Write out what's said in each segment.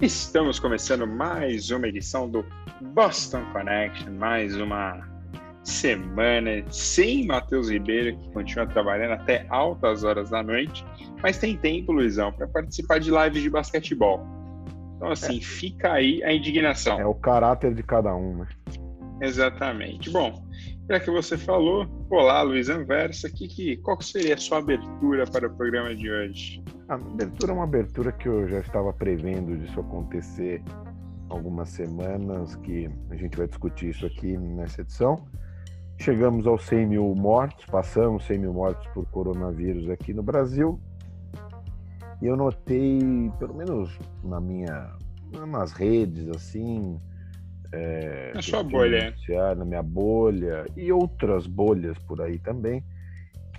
Estamos começando mais uma edição do Boston Connection, mais uma semana sem Matheus Ribeiro, que continua trabalhando até altas horas da noite, mas tem tempo, Luizão, para participar de lives de basquetebol. Então, assim, é. fica aí a indignação. É o caráter de cada um, né? Exatamente. Bom, já que você falou, olá, Luiz Anversa, que, que, qual seria a sua abertura para o programa de hoje? A abertura é uma abertura que eu já estava prevendo disso acontecer algumas semanas, que a gente vai discutir isso aqui nessa edição. Chegamos aos 100 mil mortos, passamos 100 mil mortos por coronavírus aqui no Brasil. E eu notei, pelo menos na minha, nas redes, assim, é, na sua bolha. Na minha bolha e outras bolhas por aí também,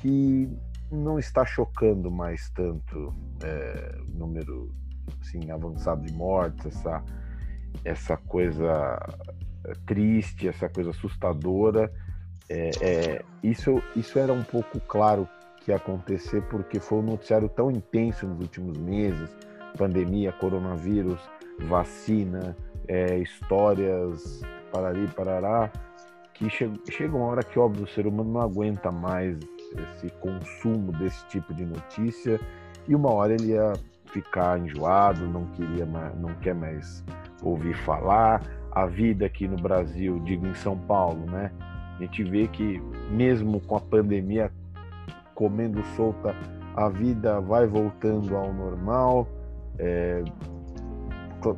que não está chocando mais tanto é, número assim, avançado de mortes, essa, essa coisa é, triste, essa coisa assustadora. É, é, isso, isso era um pouco claro que ia acontecer porque foi um noticiário tão intenso nos últimos meses pandemia, coronavírus, vacina, é, histórias parari, parará, que chega, chega uma hora que, óbvio, o ser humano não aguenta mais esse consumo desse tipo de notícia e uma hora ele ia ficar enjoado, não queria mais, não quer mais ouvir falar. A vida aqui no Brasil, digo em São Paulo, né? A gente vê que mesmo com a pandemia comendo solta, a vida vai voltando ao normal. É,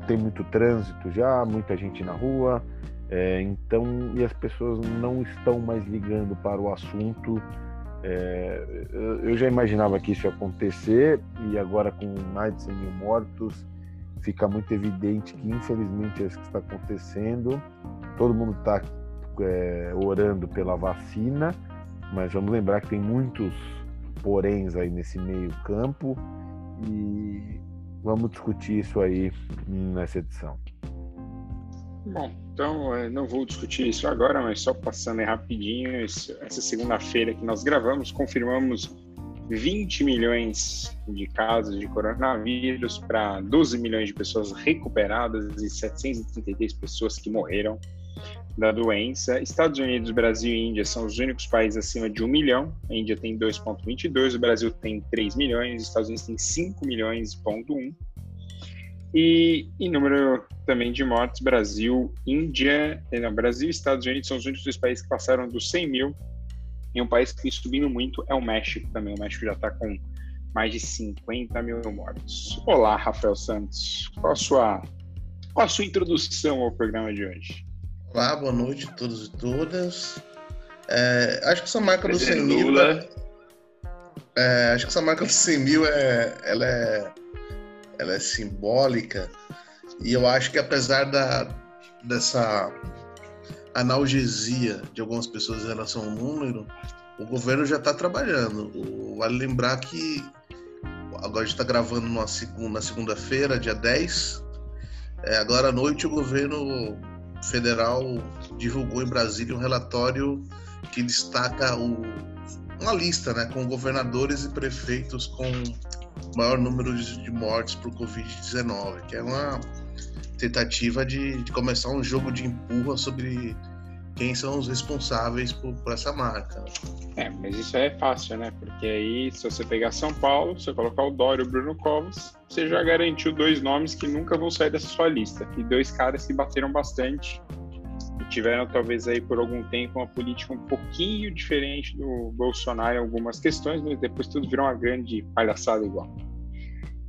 tem muito trânsito já, muita gente na rua, é, então e as pessoas não estão mais ligando para o assunto. É, eu já imaginava que isso ia acontecer e agora com mais de 100 mil mortos fica muito evidente que infelizmente é isso que está acontecendo. Todo mundo está é, orando pela vacina, mas vamos lembrar que tem muitos poréns aí nesse meio campo e Vamos discutir isso aí nessa edição. Bom, então é, não vou discutir isso agora, mas só passando aí rapidinho, essa segunda-feira que nós gravamos, confirmamos 20 milhões de casos de coronavírus para 12 milhões de pessoas recuperadas e 733 pessoas que morreram da doença. Estados Unidos, Brasil e Índia são os únicos países acima de 1 milhão. A Índia tem 2,22, o Brasil tem 3 milhões, os Estados Unidos tem 5 milhões, ponto 1. E em número também de mortes, Brasil, Índia, eh, não, Brasil e Estados Unidos são os únicos dois países que passaram dos 100 mil. E um país que vem subindo muito é o México também. O México já está com mais de 50 mil mortos. Olá, Rafael Santos. Qual a sua, qual a sua introdução ao programa de hoje? Olá, boa noite a todos e todas. É, acho que essa marca do 100 mil. Né? É, acho que essa marca do 100 mil é, ela é, ela é simbólica. E eu acho que apesar da, dessa analgesia de algumas pessoas em relação ao número, o governo já está trabalhando. O, vale lembrar que agora a gente está gravando na segunda, segunda-feira, dia 10. É, agora à noite o governo federal divulgou em Brasília um relatório que destaca o, uma lista né, com governadores e prefeitos com maior número de mortes por Covid-19, que é uma tentativa de, de, começar um jogo de empurra sobre quem são os responsáveis por, por, essa marca. É, mas isso é fácil, né? Porque aí, se você pegar São Paulo, você colocar o Dório e o Bruno Covas, você já garantiu dois nomes que nunca vão sair dessa sua lista. E dois caras que bateram bastante e tiveram, talvez, aí por algum tempo, uma política um pouquinho diferente do Bolsonaro em algumas questões, mas depois tudo virou uma grande palhaçada igual.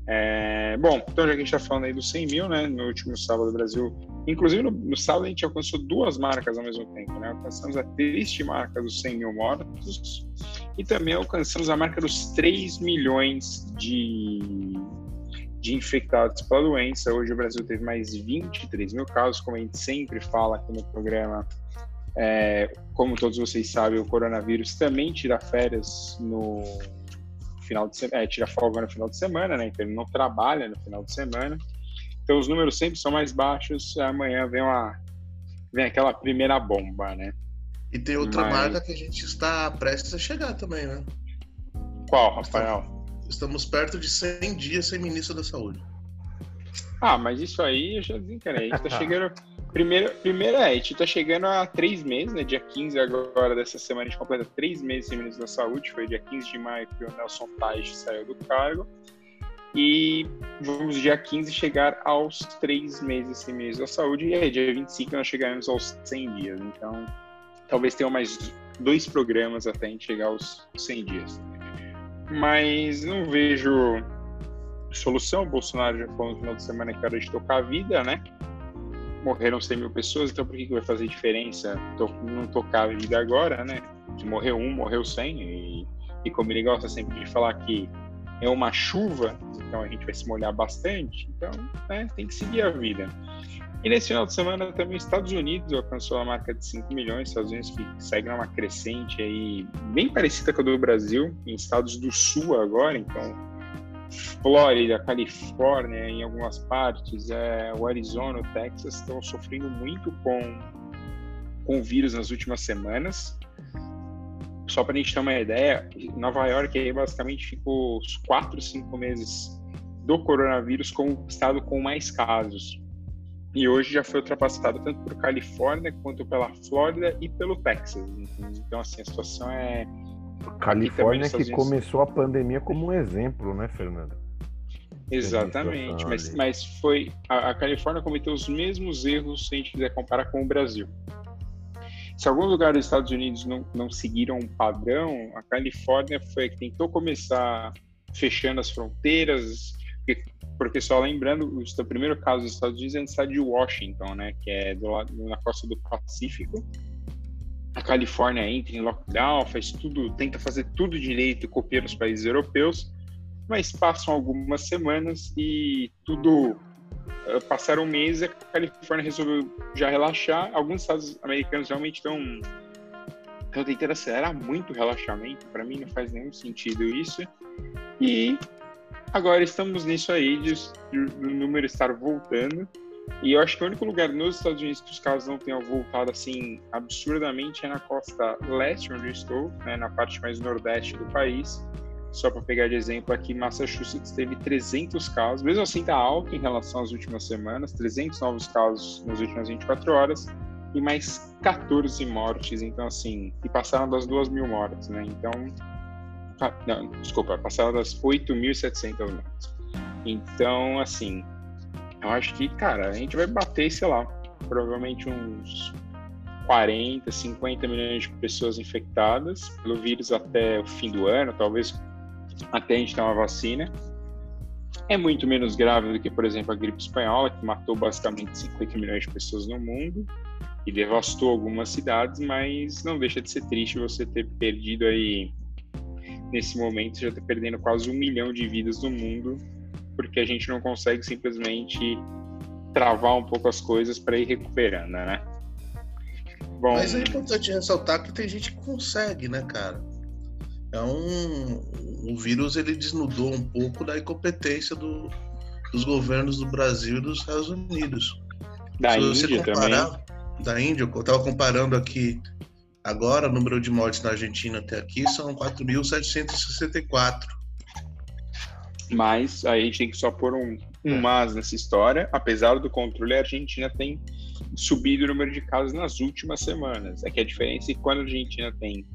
É, bom, então já que a gente está falando aí dos 100 mil, né? No último sábado o Brasil, inclusive no, no, sábado a gente alcançou duas marcas ao mesmo tempo, né? Alcançamos a triste marca dos 100 mil mortos e também alcançamos a marca dos 3 milhões de, de infectados pela doença. Hoje o Brasil teve mais 23 mil casos, como a gente sempre fala aqui no programa. É, como todos vocês sabem, o coronavírus também tira férias no final de semana, é, tira folga no final de semana, né? Então ele não trabalha no final de semana. Então os números sempre são mais baixos. Amanhã vem uma vem aquela primeira bomba, né? E tem outra Mas... marca que a gente está prestes a chegar também, né? Qual, Rafael? Estamos, estamos perto de 100 dias sem ministro da Saúde. Ah, mas isso aí eu já desencanei. A gente tá chegando. Primeiro, primeiro é, a gente tá chegando a três meses, né? Dia 15 agora dessa semana a gente completa três meses sem ministro da saúde. Foi dia 15 de maio que o Nelson Taj saiu do cargo. E vamos dia 15 chegar aos três meses sem ministro da saúde. E aí, dia 25 nós chegaremos aos 100 dias. Então, talvez tenha mais dois programas até a gente chegar aos 100 dias. Mas não vejo solução. O Bolsonaro já falou no final de semana que era de tocar a vida, né? Morreram 100 mil pessoas, então por que, que vai fazer diferença não tocar a vida agora, né? Se morreu um, morreu 100. E, e como ele gosta sempre de falar que é uma chuva, então a gente vai se molhar bastante. Então, né, tem que seguir a vida. E nesse final de semana também os Estados Unidos alcançou a marca de 5 milhões, Estados Unidos que segue numa crescente aí bem parecida com a do Brasil, em estados do sul agora, então Flórida, Califórnia, em algumas partes, é, o Arizona, o Texas estão sofrendo muito com, com o vírus nas últimas semanas. Só para a gente ter uma ideia, Nova York aí basicamente ficou os 4, 5 meses do coronavírus como estado com mais casos e hoje já foi ultrapassado tanto por Califórnia quanto pela Flórida e pelo Texas. Então, assim, a situação é. Califórnia que começou a pandemia como um exemplo, né, Fernando? Exatamente, mas, mas foi. A, a, Califórnia cometeu os mesmos erros se a gente quiser comparar com o Brasil. Se alguns lugares dos Estados Unidos não, não seguiram um padrão, a Califórnia foi a que tentou começar fechando as fronteiras, porque porque só lembrando, o primeiro caso dos Estados Unidos é no estado de Washington, né, que é do lado, na costa do Pacífico. A Califórnia entra em lockdown, faz tudo, tenta fazer tudo direito, copia os países europeus, mas passam algumas semanas e tudo uh, passaram e a Califórnia resolveu já relaxar. Alguns estados americanos realmente estão estão tentando acelerar muito o relaxamento. Para mim não faz nenhum sentido isso. E Agora estamos nisso aí de, o número estar voltando. E eu acho que o único lugar nos Estados Unidos que os casos não tenham voltado assim absurdamente é na costa leste, onde eu estou, né, na parte mais nordeste do país. Só para pegar de exemplo aqui, Massachusetts teve 300 casos, mesmo assim está alto em relação às últimas semanas, 300 novos casos nas últimas 24 horas e mais 14 mortes, então assim, e passaram das 2 mil mortes, né? Então não, desculpa, passaram das 8.700 mortes. Então, assim, eu acho que, cara, a gente vai bater, sei lá, provavelmente uns 40, 50 milhões de pessoas infectadas pelo vírus até o fim do ano, talvez até a gente ter uma vacina. É muito menos grave do que, por exemplo, a gripe espanhola, que matou basicamente 50 milhões de pessoas no mundo e devastou algumas cidades, mas não deixa de ser triste você ter perdido aí nesse momento já está perdendo quase um milhão de vidas no mundo, porque a gente não consegue simplesmente travar um pouco as coisas para ir recuperando, né? Bom, Mas é importante ressaltar que tem gente que consegue, né, cara? É um, o vírus ele desnudou um pouco da incompetência do, dos governos do Brasil e dos Estados Unidos. Da Se Índia comparar, também. Da Índia, eu estava comparando aqui Agora, o número de mortes na Argentina até aqui são 4.764. Mas aí a gente tem que só pôr um, um é. mas nessa história. Apesar do controle, a Argentina tem subido o número de casos nas últimas semanas. É que a diferença é que quando a Argentina tem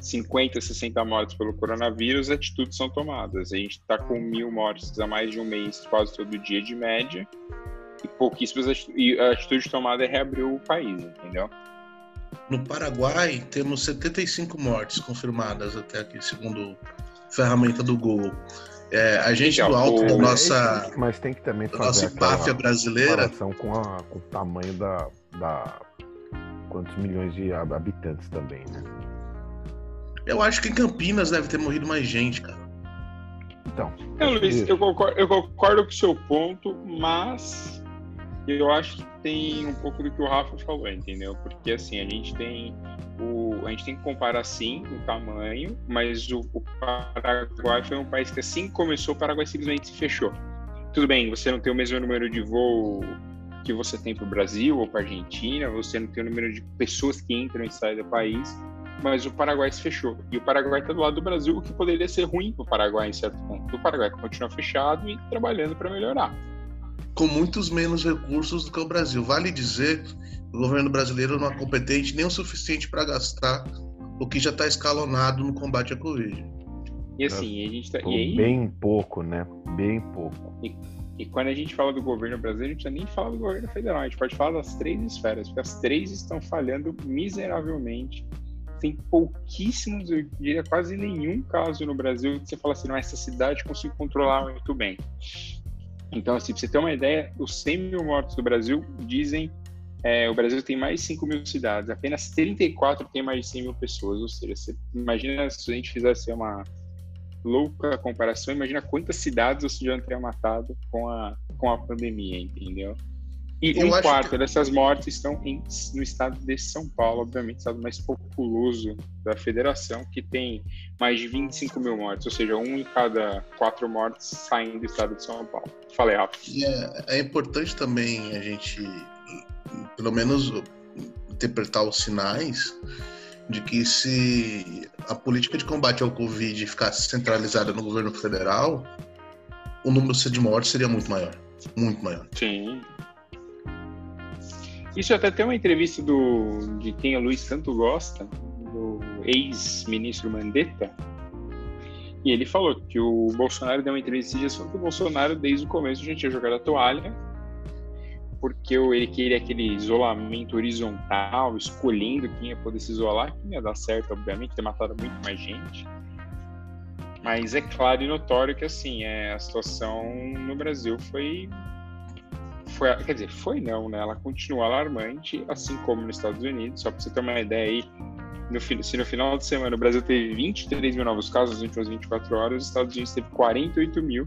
50, 60 mortes pelo coronavírus, atitudes são tomadas. A gente está com mil mortes há mais de um mês, quase todo dia de média, e pouquíssimas atitudes, e a atitude tomada é reabrir o país, entendeu? No Paraguai, temos 75 mortes confirmadas até aqui, segundo ferramenta do Google. É, a gente do alto da nossa. Mas tem que também fazer nossa máfia brasileira. Com, a, com o tamanho da, da. Quantos milhões de habitantes também, né? Eu acho que em Campinas deve ter morrido mais gente, cara. Então. Não, Luiz, eu concordo, eu concordo com o seu ponto, mas eu acho que tem um pouco do que o Rafa falou, entendeu? Porque assim, a gente tem o, a gente tem que comparar sim o tamanho, mas o, o Paraguai foi um país que assim começou, o Paraguai simplesmente se fechou. Tudo bem, você não tem o mesmo número de voo que você tem para o Brasil ou para a Argentina, você não tem o número de pessoas que entram e saem do país, mas o Paraguai se fechou. E o Paraguai está do lado do Brasil, o que poderia ser ruim para o Paraguai em certo ponto. O Paraguai continua fechado e trabalhando para melhorar. Com muitos menos recursos do que o Brasil. Vale dizer que o governo brasileiro não é competente nem o suficiente para gastar o que já está escalonado no combate à Covid. E assim, a gente tá, e aí, Bem pouco, né? Bem pouco. E, e, quando a gente fala do governo brasileiro, a gente não precisa nem falar do governo federal, a gente pode falar das três esferas, porque as três estão falhando miseravelmente. Tem pouquíssimos, eu diria quase nenhum caso no Brasil que você fala assim, não, essa cidade consigo controlar muito bem. Então, assim, pra você ter uma ideia, os 100 mil mortos do Brasil dizem é, o Brasil tem mais de 5 mil cidades, apenas 34 tem mais de 100 mil pessoas. Ou seja, você imagina se a gente fizesse uma louca comparação, imagina quantas cidades você já teria matado com a, com a pandemia, entendeu? E Eu um quarto que... dessas mortes estão em, no estado de São Paulo, obviamente, estado mais populoso da federação, que tem mais de 25 mil mortes, ou seja, um em cada quatro mortes saem do estado de São Paulo. Falei alto. E é, é importante também a gente, pelo menos, interpretar os sinais de que se a política de combate ao Covid ficasse centralizada no governo federal, o número de mortes seria muito maior. Muito maior. Sim. Isso até tem uma entrevista do, de quem o Luiz tanto gosta, do ex-ministro Mandetta, e ele falou que o Bolsonaro deu uma entrevista e disse que o Bolsonaro, desde o começo, já tinha jogado a toalha, porque ele queria aquele isolamento horizontal, escolhendo quem ia poder se isolar, que ia dar certo, obviamente, ter matado muito mais gente. Mas é claro e notório que, assim, é, a situação no Brasil foi, foi. Quer dizer, foi não, né? Ela continua alarmante, assim como nos Estados Unidos. Só para você ter uma ideia aí, no, se no final de semana o Brasil teve 23 mil novos casos nas últimas 24 horas, os Estados Unidos teve 48 mil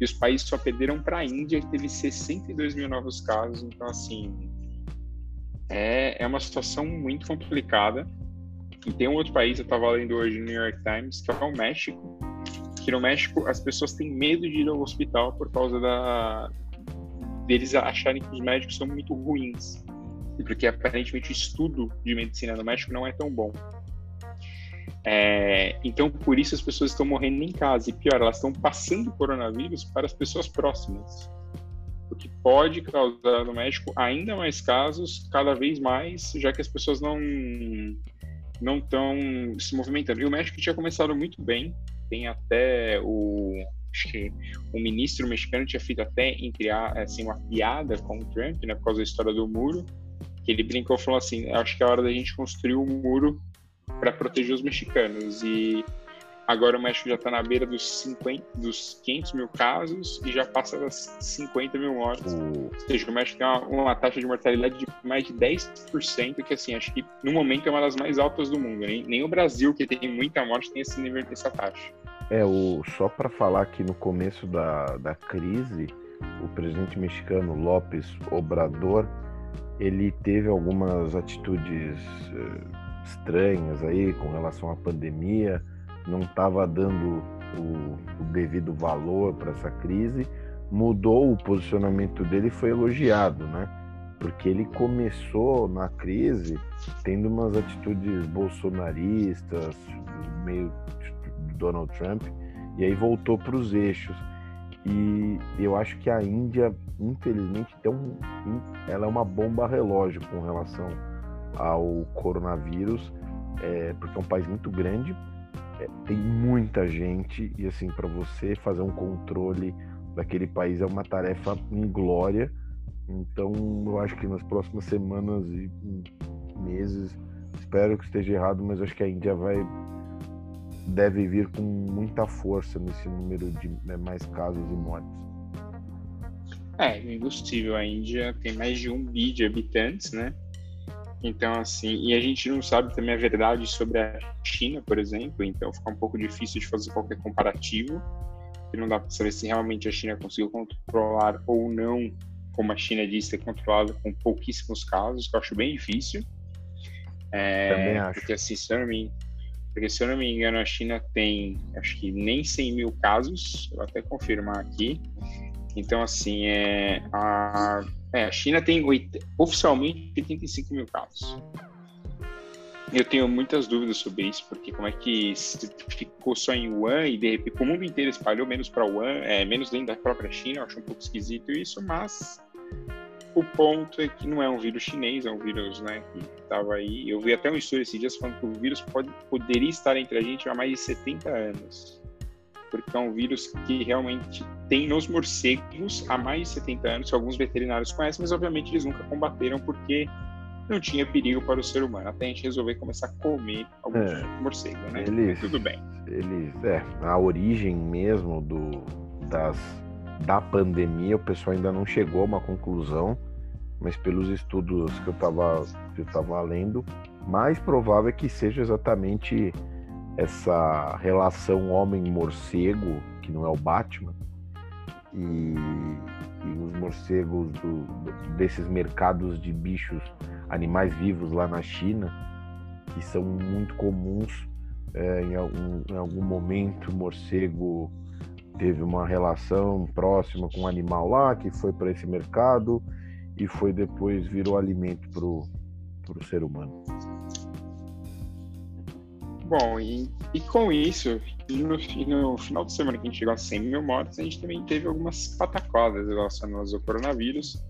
e os países só perderam para a Índia, que teve 62 mil novos casos. Então, assim, é, é uma situação muito complicada. E tem um outro país, eu estava lendo hoje no New York Times, que é o México. Que no México as pessoas têm medo de ir ao hospital por causa da deles acharem que os médicos são muito ruins. Porque aparentemente o estudo de medicina no México não é tão bom. É, então, por isso as pessoas estão morrendo em casa. E pior, elas estão passando o coronavírus para as pessoas próximas. O que pode causar no México ainda mais casos, cada vez mais, já que as pessoas não não estão se movimentando. E o México tinha começado muito bem. Tem até o acho que o ministro mexicano tinha feito até entre assim uma piada com o Trump, né, por causa da história do muro, que ele brincou falou assim, acho que é a hora da gente construir um muro para proteger os mexicanos. E agora o México já está na beira dos, 50, dos 500 mil casos e já passa das 50 mil mortes. Ou seja, o México tem uma, uma, taxa de mortalidade de mais de 10%, que assim, acho que no momento é uma das mais altas do mundo. Nem, nem o Brasil, que tem muita morte, tem esse nível dessa taxa. É, o, só para falar que no começo da, da crise, o presidente mexicano López Obrador, ele teve algumas atitudes eh, estranhas aí com relação à pandemia, não estava dando o, o, devido valor para essa crise, mudou o posicionamento dele e foi elogiado, né? Porque ele começou na crise tendo umas atitudes bolsonaristas, meio Donald Trump, e aí voltou para os eixos. E eu acho que a Índia, infelizmente, tem um, ela é uma bomba relógio com relação ao coronavírus, é, porque é um país muito grande, é, tem muita gente e assim para você fazer um controle daquele país é uma tarefa inglória. Então eu acho que nas próximas semanas e meses, espero que esteja errado, mas acho que a Índia vai deve vir com muita força nesse número de né, mais casos e mortes. É, impossível. A Índia tem mais de um bi de habitantes, né? Então, assim, e a gente não sabe também a verdade sobre a China, por exemplo, então fica um pouco difícil de fazer qualquer comparativo, e não dá para saber se realmente a China conseguiu controlar ou não, como a China disse, ter controlado com pouquíssimos casos, que eu acho bem difícil. É, também acho. Porque, assim, se eu não me, porque, se eu não me engano, a China tem, acho que nem 100 mil casos, vou até confirmar aqui. Então, assim, é, a é, a China tem 8, oficialmente 85 mil casos. Eu tenho muitas dúvidas sobre isso, porque como é que ficou só em Wuhan e de repente o mundo inteiro espalhou menos para Wuhan, é, menos dentro da própria China, eu acho um pouco esquisito isso, mas o ponto é que não é um vírus chinês, é um vírus né, que estava aí. Eu vi até um estudo esses dias falando que o vírus pode, poderia estar entre a gente há mais de 70 anos. Porque é um vírus que realmente tem nos morcegos há mais de 70 anos, que alguns veterinários conhecem, mas obviamente eles nunca combateram porque não tinha perigo para o ser humano, até a gente resolver começar a comer alguns é, morcegos, né? Eles, Tudo bem. Eles, é, a origem mesmo do, das, da pandemia, o pessoal ainda não chegou a uma conclusão, mas pelos estudos que eu estava que eu tava lendo, mais provável é que seja exatamente essa relação homem-morcego, que não é o Batman, e, e os morcegos do, desses mercados de bichos animais vivos lá na China, que são muito comuns. É, em, algum, em algum momento, morcego teve uma relação próxima com um animal lá que foi para esse mercado e foi depois virou alimento para o ser humano. Bom, e, e com isso, no, no, final de semana que a gente chegou a 100 mil mortes, a gente também teve algumas pataquadas relacionadas ao coronavírus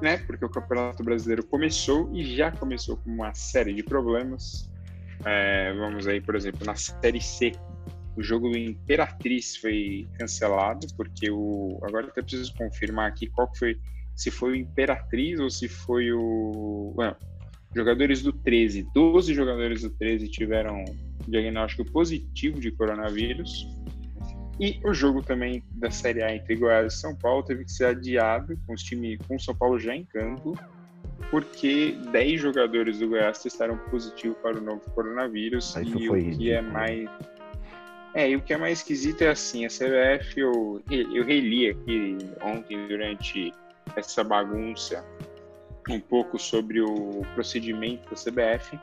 né? Porque o Campeonato Brasileiro começou e já começou com uma série de problemas. É, vamos aí, por exemplo, na Série C, o jogo do Imperatriz foi cancelado, porque o. Agora até preciso confirmar aqui qual foi. Se foi o Imperatriz ou se foi o. Não, jogadores do 13. 12 jogadores do 13 tiveram diagnóstico positivo de coronavírus. E o jogo também da Série A entre Goiás e São Paulo teve que ser adiado com, os time, com o São Paulo já em campo, porque 10 jogadores do Goiás testaram positivo para o novo coronavírus. E o que é mais. É, e o que é mais esquisito é assim, a CBF, eu, eu reli aqui ontem durante essa bagunça um pouco sobre o procedimento da CBF.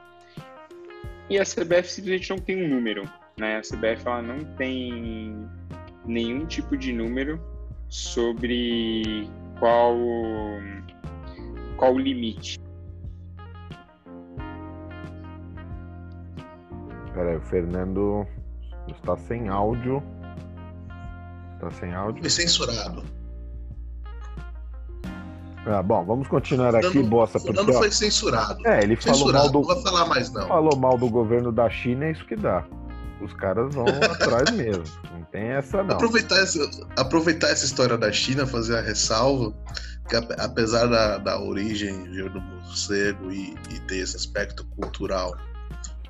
E a CBF simplesmente não tem um número. Né? A CBF ela não tem nenhum tipo de número sobre qual qual o limite. Peraí, o Fernando está sem áudio. Está sem áudio. Foi censurado. Ah, bom, vamos continuar aqui, Bossa. Porque, não foi censurado. É, ele falou mal do. Não vai falar mais, não. Falou mal do governo da China, é isso que dá. Os caras vão atrás mesmo. Não tem essa não. Aproveitar essa, aproveitar essa história da China, fazer a ressalva que apesar da, da origem do morcego e, e ter esse aspecto cultural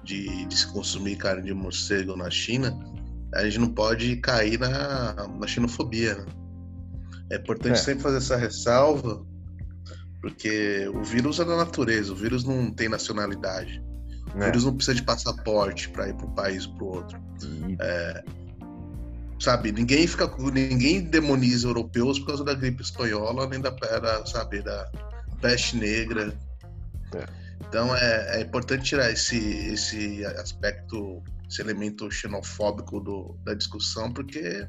de, de, se consumir carne de morcego na China, a gente não pode cair na, na xenofobia. Né? É importante é. sempre fazer essa ressalva, porque o vírus é da natureza, o vírus não tem nacionalidade. É. Eles não precisam de passaporte para ir para um país para o outro. É, sabe, ninguém fica, ninguém demoniza europeus por causa da gripe espanhola nem da, da sabe, da peste negra. É. Então é, é, importante tirar esse, esse aspecto, esse elemento xenofóbico do, da discussão, porque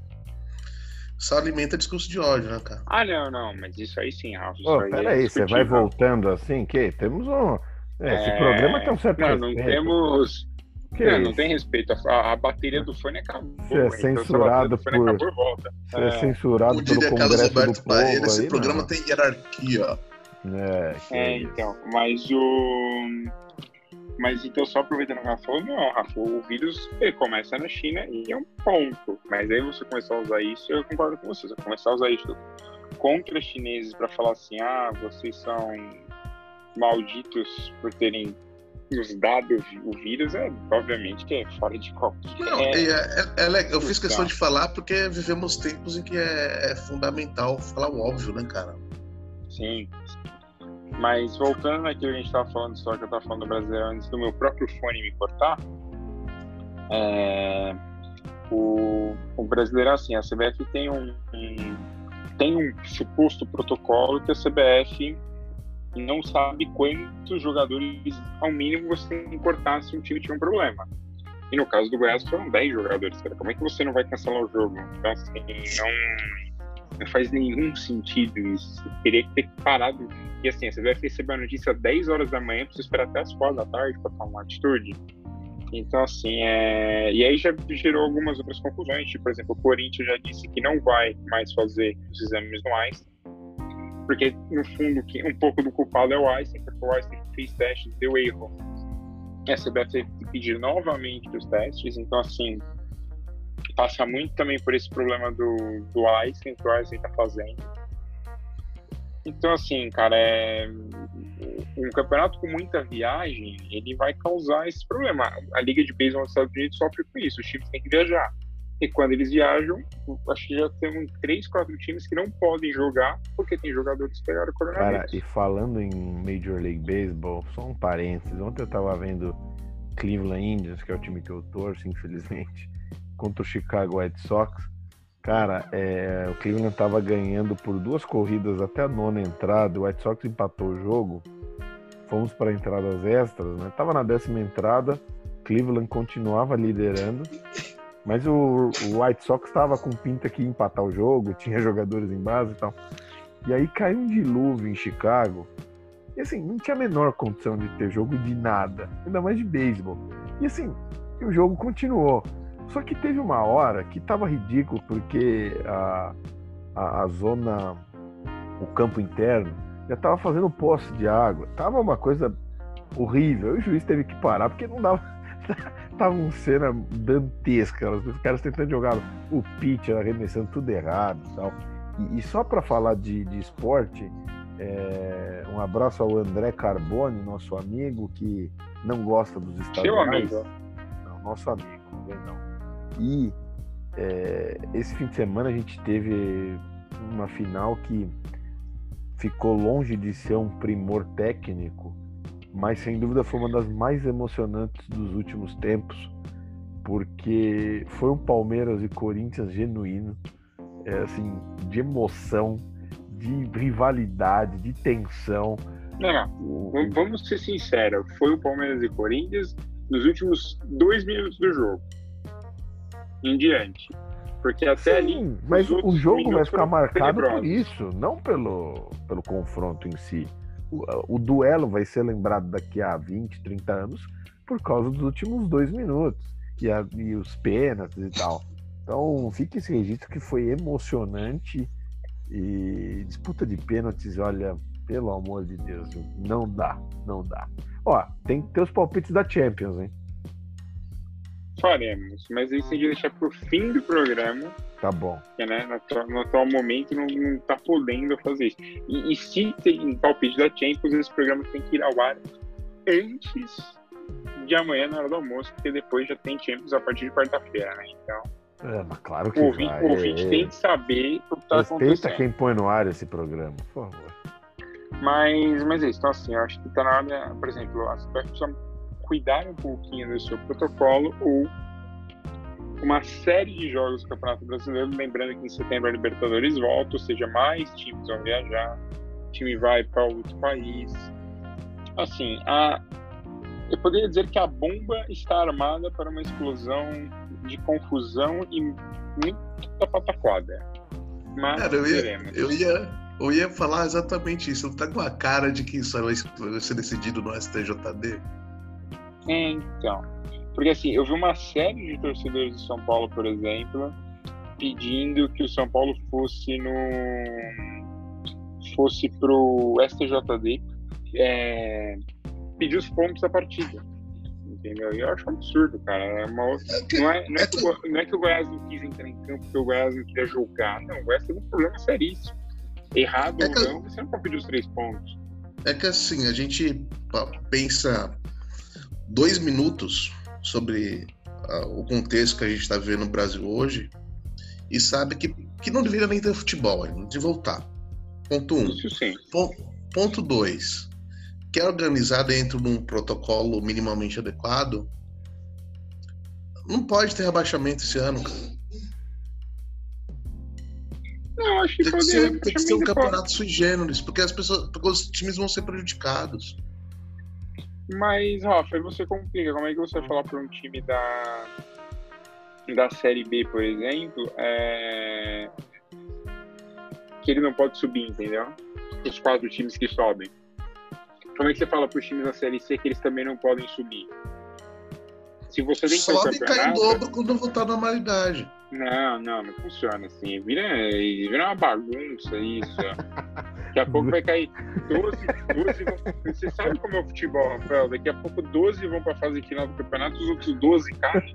só alimenta discurso de ódio, né, cara? Ah, não, não, mas isso aí sim, Rafa. Pô, peraí, é você vai voltando assim, que temos um é, esse é... programa tem um certo Não, não temos. não, não tem respeito. A, a, bateria do fone acabou. Você é então, censurado por. Acabou, volta. Você é, é censurado pelo Congresso do Povo. esse aí, programa não. tem hierarquia. É, é então. Mas o. Mas então, só aproveitando o que ela falou, não, Rafa, o vírus começa na China e é um ponto. Mas aí você começar a usar isso, eu concordo com você. Você começar a usar isso contra chineses para falar assim, ah, vocês são malditos por terem nos dado o vírus, é, obviamente que é fora de qualquer. Não, é, é, é, eu fiz questão de falar porque vivemos tempos em que é, é, fundamental falar o óbvio, né, cara? Sim. Mas voltando que a gente estava falando, só que eu estava falando do brasileiro antes do meu próprio fone me cortar, é, o, o brasileiro, assim, a CBF tem um, um tem um suposto protocolo que a CBF não sabe quantos jogadores, ao mínimo, você tem que cortar se um time tiver um problema. E no caso do Goiás foram 10 jogadores, cara. Como é que você não vai cancelar o jogo? Então, assim, não. Não faz nenhum sentido isso. Teria que ter parado. E assim, você vai receber a notícia às 10 horas da manhã, precisa esperar até as 4 da tarde para tomar uma atitude. Então, assim, é... e aí já gerou algumas outras conclusões. Tipo, por exemplo, o Corinthians já disse que não vai mais fazer os exames no Einstein, porque, no fundo, um pouco do culpado é o Einstein, porque o Einstein fez testes, deu erro. E a CBF pedir novamente os testes. Então, assim, passa muito também por esse problema do, do Einstein, que o Einstein está fazendo. Então, assim, cara, é... um campeonato com muita viagem, ele vai causar esse problema. A Liga de Beisebol nos Estados Unidos sofre com isso, os times têm que viajar. E quando eles viajam, acho que já tem três, quatro times que não podem jogar porque tem jogadores que pegaram coronavírus. Cara, e falando em Major League Baseball, só um parênteses. Ontem eu tava vendo Cleveland Indians, que é o time que eu torço, infelizmente, contra o Chicago White Sox. Cara, é, o Cleveland estava ganhando por duas corridas até a nona entrada. O White Sox empatou o jogo. Fomos para entradas extras, né? Tava na décima entrada. Cleveland continuava liderando. Mas o, o White Sox estava com pinta que ia empatar o jogo, tinha jogadores em base e tal. E aí caiu um dilúvio em Chicago. E assim, não tinha a menor condição de ter jogo de nada, ainda mais de beisebol. E assim, o jogo continuou. Só que teve uma hora que tava ridículo, porque a, a, a zona, o campo interno, já tava fazendo poço de água. Tava uma coisa horrível. O juiz teve que parar, porque não dava. tava uma cena dantesca. Os caras tentando jogar o pitcher, arremessando tudo errado e tal. E, e só para falar de, de esporte, é, um abraço ao André Carbone, nosso amigo, que não gosta dos Estados Seu amigo. Não, nosso amigo, não vem não. E é, esse fim de semana a gente teve uma final que ficou longe de ser um primor técnico, mas sem dúvida foi uma das mais emocionantes dos últimos tempos, porque foi um Palmeiras e Corinthians genuíno, é, assim, de emoção, de rivalidade, de tensão. Não, não. Vamos ser sinceros, foi o Palmeiras e Corinthians nos últimos dois minutos do jogo em diante. Porque até Sim, ali. Mas o jogo vai ficar marcado por isso, não pelo, pelo confronto em si. O, o, duelo vai ser lembrado daqui a 20, 30 anos por causa dos últimos dois minutos e, a, e os pênaltis e tal. Então fique esse registro que foi emocionante e disputa de pênaltis, olha, pelo amor de Deus, não dá, não dá. Ó, tem que ter os palpites da Champions, hein? Faremos, mas isso a gente deixar pro fim do programa. Tá bom. Porque, né, no, no atual momento não, não tá podendo fazer isso. E, e se tem palpite da Champions, esse programa tem que ir ao ar antes de amanhã na hora do almoço, porque depois já tem Champions a partir de quarta-feira, né? Então. É, mas claro que o ouvinte, vai. O ouvinte tem que saber o que tá Respeita quem põe no ar esse programa, por favor. Mas, mas é isso. Então, assim, eu acho que tá na hora, por exemplo, as pessoas cuidar um pouquinho do seu protocolo ou uma série de jogos do Campeonato Brasileiro, lembrando que em setembro a Libertadores volta, ou seja, mais times vão viajar, o time vai para outro país. Assim, a, eu poderia dizer que a bomba está armada para uma explosão de confusão e muita pataquada. Mas Cara, eu ia, eu ia, eu ia falar exatamente isso. Não tá com a cara de que isso vai ser decidido no STJD? É, então. Porque assim, eu vi uma série de torcedores de São Paulo, por exemplo, pedindo que o São Paulo fosse no. fosse pro STJD é, pedir os pontos da partida. Entendeu? E eu acho um absurdo, cara. É uma, não, é, não, é que o, não é que o Goiás não quis entrar em campo porque o Goiás não queria jogar. Não, o Goiás teve um problema seríssimo. Errado é ou não, você não pode pedir os três pontos. É que assim, a gente pensa dois minutos sobre uh, o contexto que a gente está vivendo no Brasil hoje e sabe que, que não deveria nem ter futebol, de voltar. Ponto um. Isso sim. Ponto dois. Que é organizado dentro de um protocolo minimamente adequado, não pode ter rebaixamento esse ano, cara. Não, acho que tem que ser, tem que ser um campeonato sui generis, porque as pessoas, porque os times vão ser prejudicados. Mas, Rafa, você complica. Como é que você vai falar para um time da, da Série B, por exemplo, é... que ele não pode subir, entendeu? Os quatro times que sobem. Como é que você fala para os times da Série C que eles também não podem subir? Se você tem que Sobe e cai em dobro quando voltar à normalidade. Não, não, não funciona assim. Vira, vira uma bagunça isso. Daqui a pouco vai cair 12, 12 vão... Você sabe como é o futebol, Rafael? Daqui a pouco 12 vão para a fase final do campeonato, os outros 12 caem.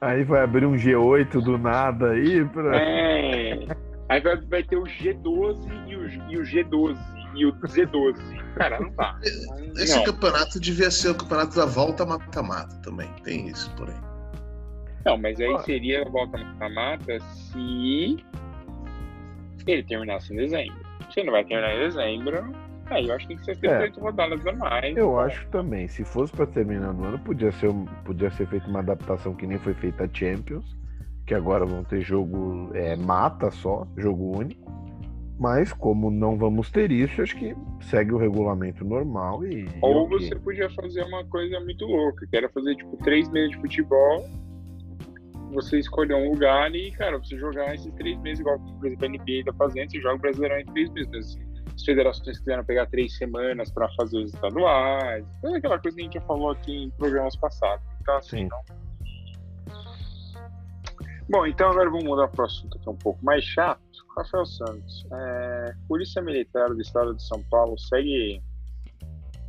Aí vai abrir um G8 do nada aí pra. É. Aí vai, vai ter o G12 e o, e o G12 e o Z12. Cara, não dá. Esse não. campeonato devia ser o campeonato da volta mata-mata também. Tem isso, porém. Não, mas aí seria a volta mata-mata se ele terminasse em dezembro. Se ele não vai terminar em dezembro, aí eu acho que tem que ser feito É. oito rodadas a mais. Eu acho também. Se fosse pra terminar no ano, podia ser, podia ser feita uma adaptação que nem foi feita a Champions, que agora vão ter jogo é, mata só, jogo único. Mas como não vamos ter isso, acho que segue o regulamento normal e. Ou você podia fazer uma coisa muito louca, que era fazer tipo três meses de futebol, você escolher um lugar e, cara, você jogar esses três meses, igual por exemplo a NBA tá fazendo, você joga o Brasileirão em três meses. As federações quiseram pegar três semanas para fazer os estaduais, toda aquela coisa que a gente já falou aqui em programas passados. Então, assim, Sim. não. Bom, então agora vamos mudar para o assunto que é um pouco mais chato. Rafael Santos, é, Polícia Militar do Estado de São Paulo segue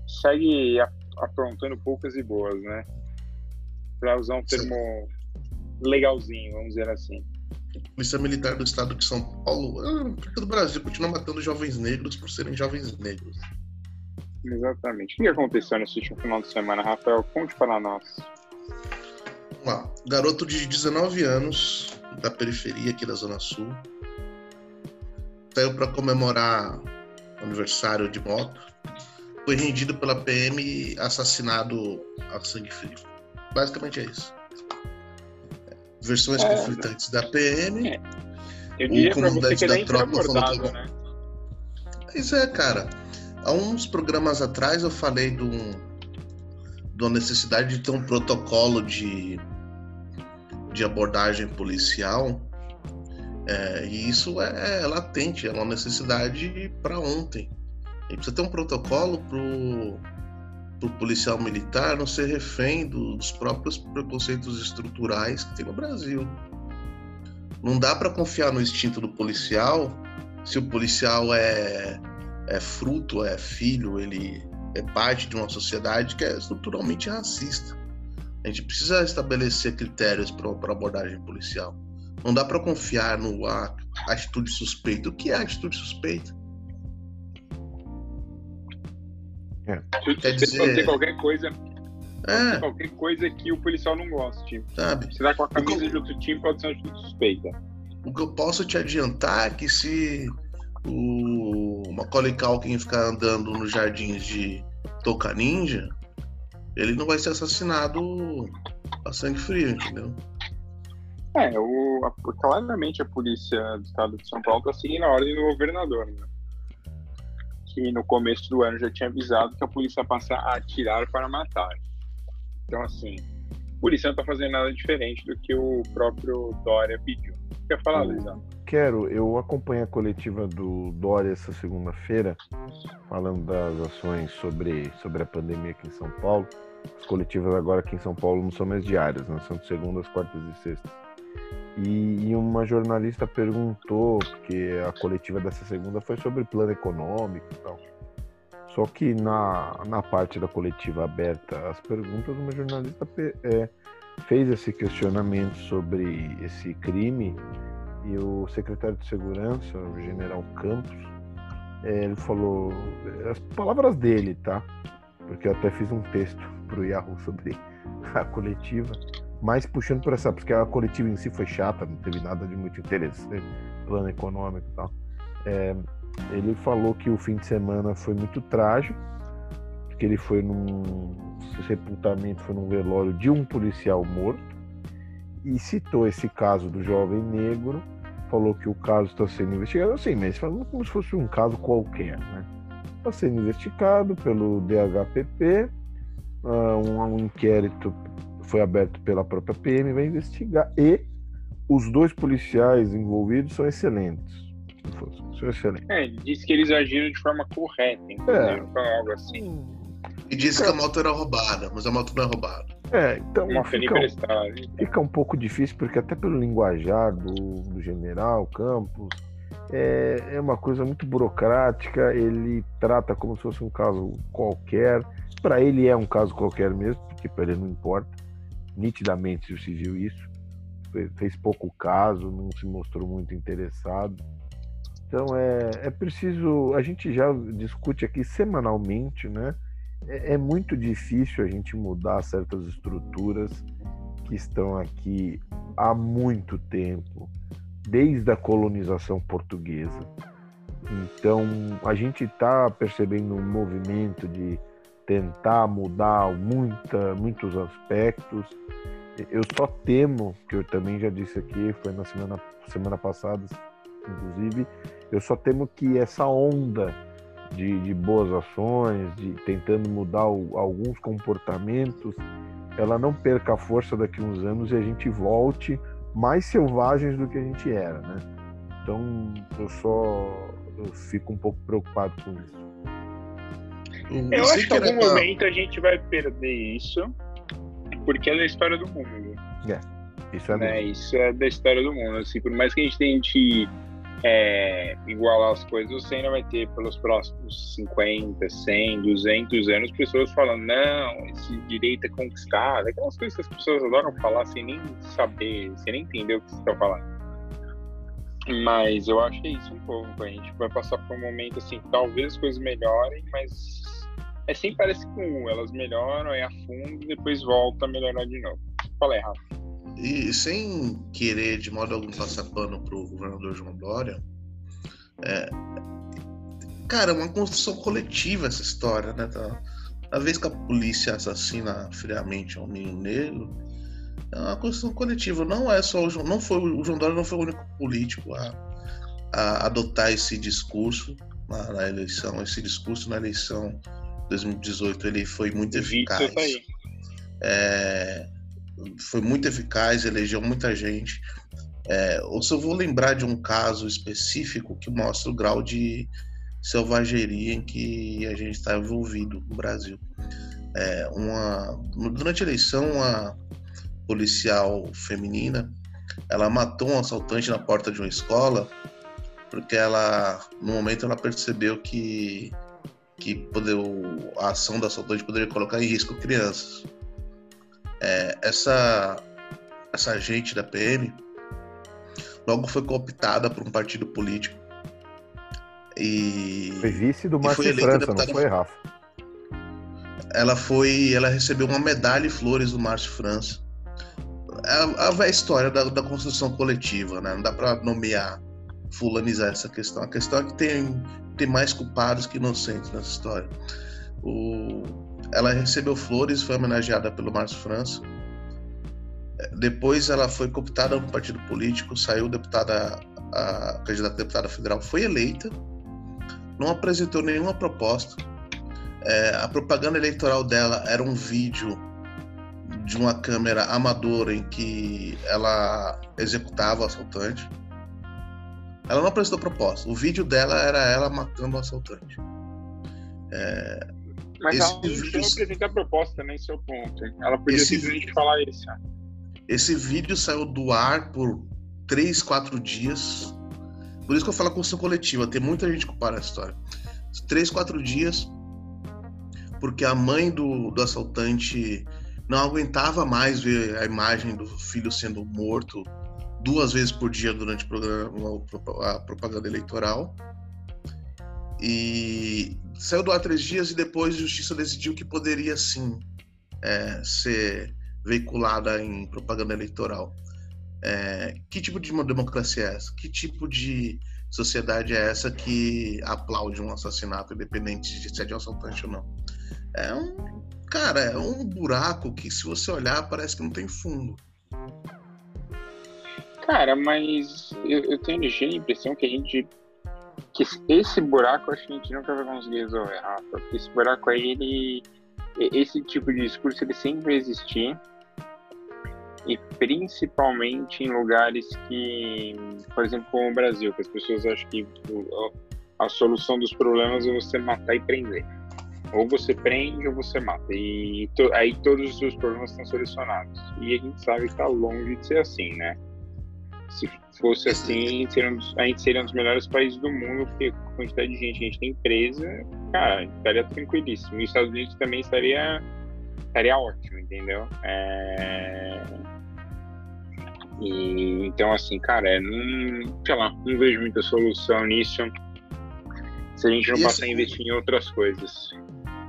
segue aprontando poucas e boas, né? Para usar um termo legalzinho, vamos dizer assim. Polícia Militar do Estado de São Paulo, ah, do Brasil continua matando jovens negros por serem jovens negros. Exatamente. O que aconteceu nesse último final de semana, Rafael? Conte para nós. Vamos lá. Garoto de 19 anos, da periferia aqui da Zona Sul, saiu para comemorar o aniversário de moto, foi rendido pela PM e assassinado a sangue frio. Basicamente é isso. Versões É. conflitantes da PM. É. Eu diria para você comandante da foi tropa falou que- né? Pois é, cara. Há uns programas atrás eu falei de uma necessidade de ter um protocolo de, de abordagem policial. É, e isso é, latente, é uma necessidade para ontem. A gente precisa ter um protocolo o policial militar não ser refém do- dos próprios preconceitos estruturais que tem no Brasil. Não dá para confiar no instinto do policial se o policial é é fruto, é filho, ele é parte de uma sociedade que é estruturalmente racista. A gente precisa estabelecer critérios para abordagem policial. Não dá para confiar no a, atitude suspeita. O que é atitude suspeita? Quer Você pode ter dizer- qualquer coisa, É, qualquer coisa que o policial não goste. sabe? Você tá com a camisa co- de outro time, pode ser uma atitude suspeita. O que eu posso te adiantar é que se o Macaulay Culkin ficar andando nos jardins de Toca Ninja, ele não vai ser assassinado a sangue frio, entendeu? É, o, a- claramente a polícia do estado de São Paulo está seguindo a ordem do governador, né? Que no começo do ano já tinha avisado que a polícia passa a atirar para matar. Então, assim, a polícia não está fazendo nada diferente do que o próprio Dória pediu. Quer falar, Luizão? Quero, eu acompanhei a coletiva do Dória essa segunda-feira, falando das ações sobre, sobre a pandemia aqui em São Paulo. As coletivas agora aqui em São Paulo não são mais diárias, né? são de segundas, quartas e sextas. E, e uma jornalista perguntou, porque a coletiva dessa segunda foi sobre plano econômico e tal. Só que na, na parte da coletiva aberta às perguntas, uma jornalista é, fez esse questionamento sobre esse crime e o secretário de segurança, o general Campos, eh, ele falou as palavras dele, tá? Porque eu até fiz um texto pro Yahoo sobre a coletiva, mas puxando por essa, porque a coletiva em si foi chata, não teve nada de muito interessante, plano econômico e tal. Eh, ele falou que o fim de semana foi muito trágico, porque ele foi num sepultamento, foi num velório de um policial morto e citou esse caso do jovem negro, falou que o caso está sendo investigado, assim, mas falando como se fosse um caso qualquer, né? Está sendo investigado pelo DHPP, ah, um, um inquérito foi aberto pela própria PM, vai investigar, e os dois policiais envolvidos são excelentes. Isso é excelente. É, disse que eles agiram de forma correta, inclusive, é. algo assim. E disse que a moto era roubada, mas a moto não é roubada. É, então fica, um, fica um pouco difícil, porque até pelo linguajar do, do general Campos, é, é uma coisa muito burocrática, ele trata como se fosse um caso qualquer. Para ele é um caso qualquer mesmo, porque para ele não importa. Nitidamente se viu isso. Fez pouco caso, não se mostrou muito interessado. Então é, é preciso. A gente já discute aqui semanalmente, né? É, é muito difícil a gente mudar certas estruturas que estão aqui há muito tempo desde a colonização portuguesa. Então, a gente está percebendo um movimento de tentar mudar muita, muitos aspectos. Eu só temo, que eu também já disse aqui, foi na semana, semana passada, inclusive, eu só temo que essa onda de, de boas ações, de tentando mudar o, alguns comportamentos, ela não perca a força daqui a uns anos e a gente volte mais selvagens do que a gente era, né? Então eu só eu fico um pouco preocupado com isso. Eu acho que em algum momento a gente vai perder isso, porque é da história do mundo. É, isso é, né? Isso é da história do mundo. Assim, por mais que a gente tente é, igualar as coisas, você ainda vai ter pelos próximos 50, 100, 200 anos pessoas falando: não, esse direito é conquistado. Aquelas coisas que as pessoas adoram falar sem nem saber, sem nem entender o que você está falando. Mas eu acho que é isso um pouco. A gente vai passar por um momento assim, talvez as coisas melhorem, mas é sempre parece com elas melhoram, aí afundam e depois volta a melhorar de novo. Fala aí, Rafa. E sem querer de modo algum passar pano pro governador João Dória, é, cara, é uma construção coletiva essa história, né? Tá? A vez que a polícia assassina friamente um menino negro, é uma construção coletiva. Não é só o João, não foi o João Dória não foi o único político a, a adotar esse discurso na, na, eleição. Esse discurso na eleição 2018 ele foi muito eficaz. É, foi muito eficaz, elegeu muita gente. É, ou se eu vou lembrar de um caso específico que mostra o grau de selvageria em que a gente está envolvido no Brasil. É, uma, durante a eleição, uma policial feminina ela matou um assaltante na porta de uma escola porque ela, no momento, ela percebeu que que poder, a ação do assaltante poderia colocar em risco crianças. É, essa, essa agente da PM logo foi cooptada por um partido político. E. Foi vice do Márcio França, não foi, Rafa? Ela foi. Ela recebeu uma medalha e flores do Márcio França. É a, a velha história da, da construção coletiva, né? Não dá para nomear, fulanizar essa questão. A questão é que tem, tem mais culpados que inocentes nessa história. O, ela recebeu flores, foi homenageada pelo Márcio França. Depois ela foi cooptada no partido político, saiu deputada, a candidata a deputada federal, foi eleita, não apresentou nenhuma proposta. É, a propaganda eleitoral dela era um vídeo de uma câmera amadora em que ela executava o assaltante. Ela não apresentou proposta. O vídeo dela era ela matando o assaltante. É, mas esse ela vídeo... não apresentar proposta também, seu ponto. Ela podia esse simplesmente vídeo... falar isso. Esse vídeo saiu do ar por 3, 4 dias. Por isso que eu falo construção coletiva. Tem muita gente que compara a história. 3, 4 dias. Porque a mãe do, do assaltante não aguentava mais ver a imagem do filho sendo morto duas vezes por dia durante o programa, a propaganda eleitoral. E saiu do ar três dias e depois a justiça decidiu que poderia sim é, ser veiculada em propaganda eleitoral. É, que tipo de democracia é essa? Que tipo de sociedade é essa que aplaude um assassinato, independente de se é de um assaltante ou não? É um. Cara, é um buraco que, se você olhar, parece que não tem fundo. Cara, mas eu, eu tenho a impressão que a gente que esse buraco acho que a gente nunca vai conseguir resolver, Rafa. Porque esse buraco aí, ele. Esse tipo de discurso ele sempre vai existir. e principalmente em lugares que, por exemplo, como o Brasil, que as pessoas acham que a solução dos problemas é você matar e prender. Ou você prende ou você mata. E to, aí todos os seus problemas estão solucionados. E a gente sabe que está longe de ser assim, né? Se fosse assim, a gente seria um dos melhores países do mundo, porque a quantidade de gente que a gente tem presa, cara, estaria tranquilíssimo. E os Estados Unidos também estaria, estaria ótimo, entendeu? É... E, então, assim, cara, não, sei lá, não vejo muita solução nisso se a gente não e passar esse... a investir em outras coisas.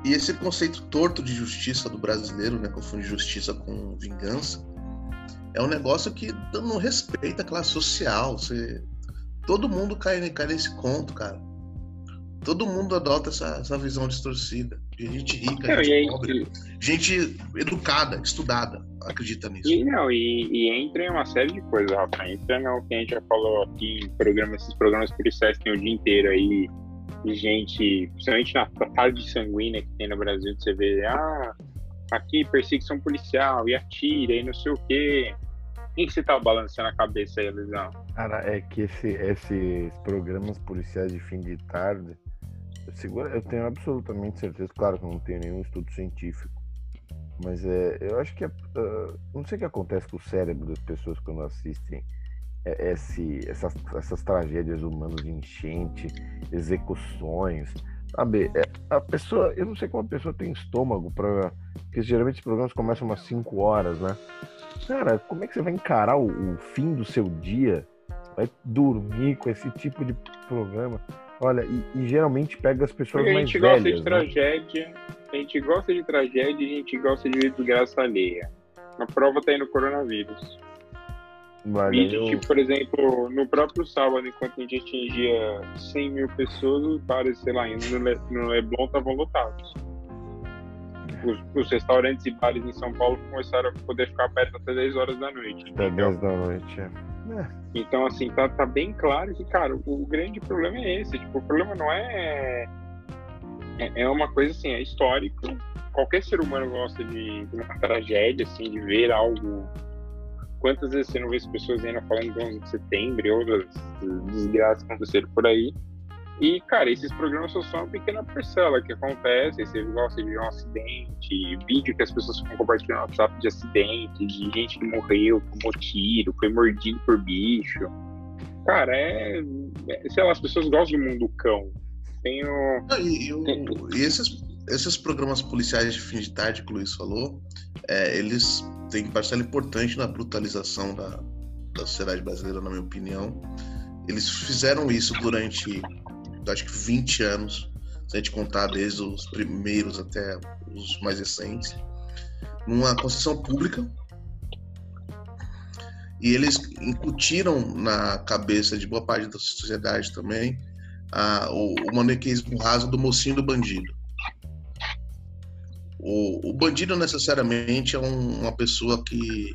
E esse conceito torto de justiça do brasileiro, né, confunde justiça com vingança, é um negócio que não respeita a classe social. Você... Todo mundo cai, cai nesse conto, cara. Todo mundo adota essa, essa visão distorcida. De gente rica, não, gente pobre, gente educada, estudada, acredita nisso. E, não, e, e, entra em uma série de coisas, Rafa. Entra no que a gente já falou aqui em programas, esses programas policiais que tem o dia inteiro aí, de gente, principalmente na tarde sanguínea que tem no Brasil, você vê, ah, aqui perseguição policial, e atira, e não sei o quê. Quem que você tá balançando a cabeça aí, Luizão? Cara, é que esse, esses programas policiais de fim de tarde, eu, seguro, eu tenho absolutamente certeza, claro que não tenho nenhum estudo científico, mas é, eu acho que é, uh, não sei o que acontece com o cérebro das pessoas quando assistem esse, essas, essas tragédias humanas de enchente, execuções, sabe? É, a pessoa, eu não sei como a pessoa tem estômago para, porque geralmente os programas começam umas 5 horas, né? Cara, como é que você vai encarar o, o, fim do seu dia? Vai dormir com esse tipo de programa? Olha, e, e geralmente pega as pessoas mais velhas. A gente velhas, gosta de né? tragédia, a gente gosta de tragédia e a gente gosta de desgraça alheia. A prova tá aí no coronavírus. Vídeo, tipo, por exemplo, no próprio sábado, enquanto a gente atingia 100 mil pessoas, os bares, sei lá, no, Le, no Leblon estavam lotados. Os, os, restaurantes e bares em São Paulo começaram a poder ficar abertos até 10 horas da noite. Até 10 da noite, é. é. Então, assim, tá, tá bem claro que, cara, o, o grande problema é esse. Tipo, o problema não é, é. É uma coisa assim, é histórico. Qualquer ser humano gosta de, de uma tragédia, assim, de ver algo Quantas vezes você não vê as pessoas ainda falando de 11 de setembro e outras desgraças aconteceram por aí? E, cara, esses programas só são uma pequena parcela que acontece. Você gosta de um acidente, vídeo que as pessoas ficam compartilhando no WhatsApp de acidente, de gente que morreu, tomou tiro, foi mordido por bicho. Cara, é. é sei lá, as pessoas gostam do mundo cão. Tem o. E, e, e esses, esses programas policiais de fim de tarde que o Luiz falou, é, eles têm parcela importante na brutalização da, da sociedade brasileira, na minha opinião. Eles fizeram isso durante, acho que 20 anos, se a gente contar desde os primeiros até os mais recentes, numa concessão pública. E eles incutiram na cabeça de boa parte da sociedade também a, o, o raso do mocinho do bandido. O, o bandido necessariamente é um, uma pessoa que,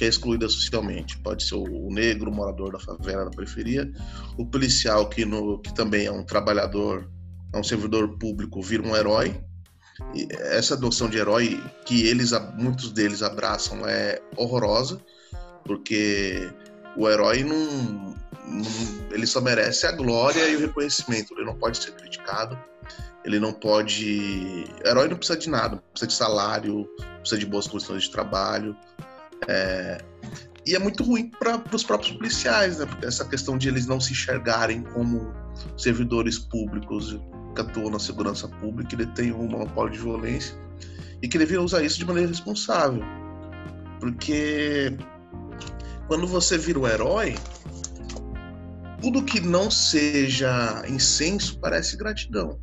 que é excluída socialmente. Pode ser o, negro, morador da favela, da periferia, o policial que, no, que também é um trabalhador, é um servidor público, vira um herói. E essa noção de herói que eles, muitos deles abraçam é horrorosa, porque o herói não, não, ele só merece a glória e o reconhecimento, ele não pode ser criticado ele não pode. O herói não precisa de nada, precisa de salário, precisa de boas condições de trabalho. É... E é muito ruim para os próprios policiais, né? Porque essa questão de eles não se enxergarem como servidores públicos que atuam na segurança pública, ele tem um monopólio de violência e que devia usar isso de maneira responsável. Porque quando você vira o herói, tudo que não seja incenso parece gratidão.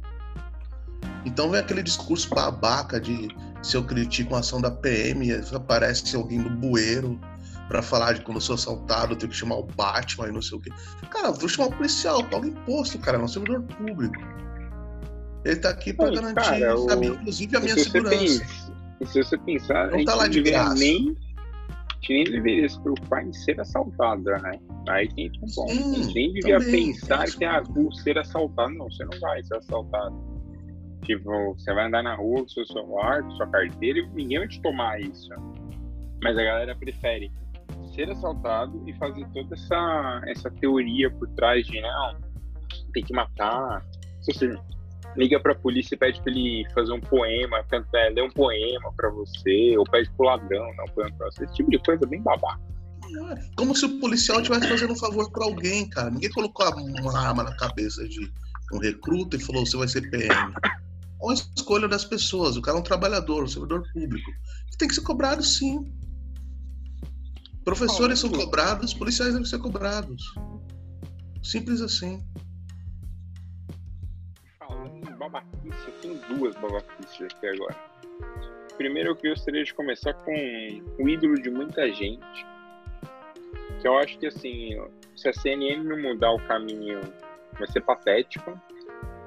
Então vem aquele discurso babaca de se eu critico a ação da PM, aparece alguém no bueiro para falar de quando eu sou assaltado, eu tenho que chamar o Batman e não sei o quê. Cara, vou chamar o policial, paga imposto, cara, não é servidor público. Ele tá aqui para garantir, cara, sabe, inclusive a minha segurança. se você pensar, não tá lá de graça. Nem, a gente nem deveria se preocupar em ser assaltado, né? Aí tem um ponto. Sim, a gente nem devia também, pensar que ah, ser assaltado. Não, você não vai ser assaltado Tipo, você vai andar na rua com seu celular, com sua carteira e ninguém vai te tomar isso. Mas a galera prefere ser assaltado e fazer toda essa, essa teoria por trás de não, tem que matar. Se você liga pra polícia e pede pra ele fazer um poema, é, ler um poema pra você, ou pede pro ladrão, não, poema pra você. Esse tipo de coisa bem babaca. Como se o policial estivesse fazendo um favor para alguém, cara. Ninguém colocou uma arma na cabeça de um recruta e falou: você vai ser PM. É uma escolha das pessoas. O cara é um trabalhador, um servidor público. Que tem que ser cobrado, sim. Professores são cobrados, policiais devem ser cobrados. Simples assim. Falando em babaquice, eu tenho duas babaquices aqui agora. Primeiro, eu gostaria de começar com o ídolo de muita gente, que eu acho que assim, se a CNN não mudar o caminho, vai ser patético.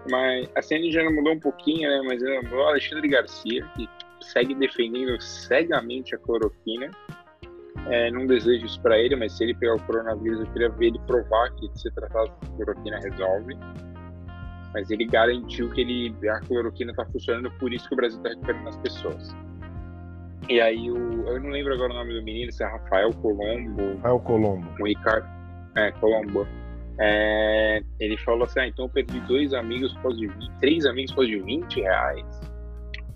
Mas a CNN já mudou um pouquinho, né? Mas ela mudou o Alexandre Garcia, que segue defendendo cegamente a cloroquina. É, não desejo isso para ele, mas se ele pegar o coronavírus, eu queria ver ele provar que se tratar de cloroquina resolve. Mas ele garantiu que ele, a cloroquina está funcionando, por isso que o Brasil está recuperando as pessoas. E aí, o, eu não lembro agora o nome do menino, se é Rafael Colombo. Rafael Colombo. O Ricardo. É, Colombo. É, ele falou assim: ah, então eu perdi dois amigos por causa de 20, três amigos por causa de 20 reais.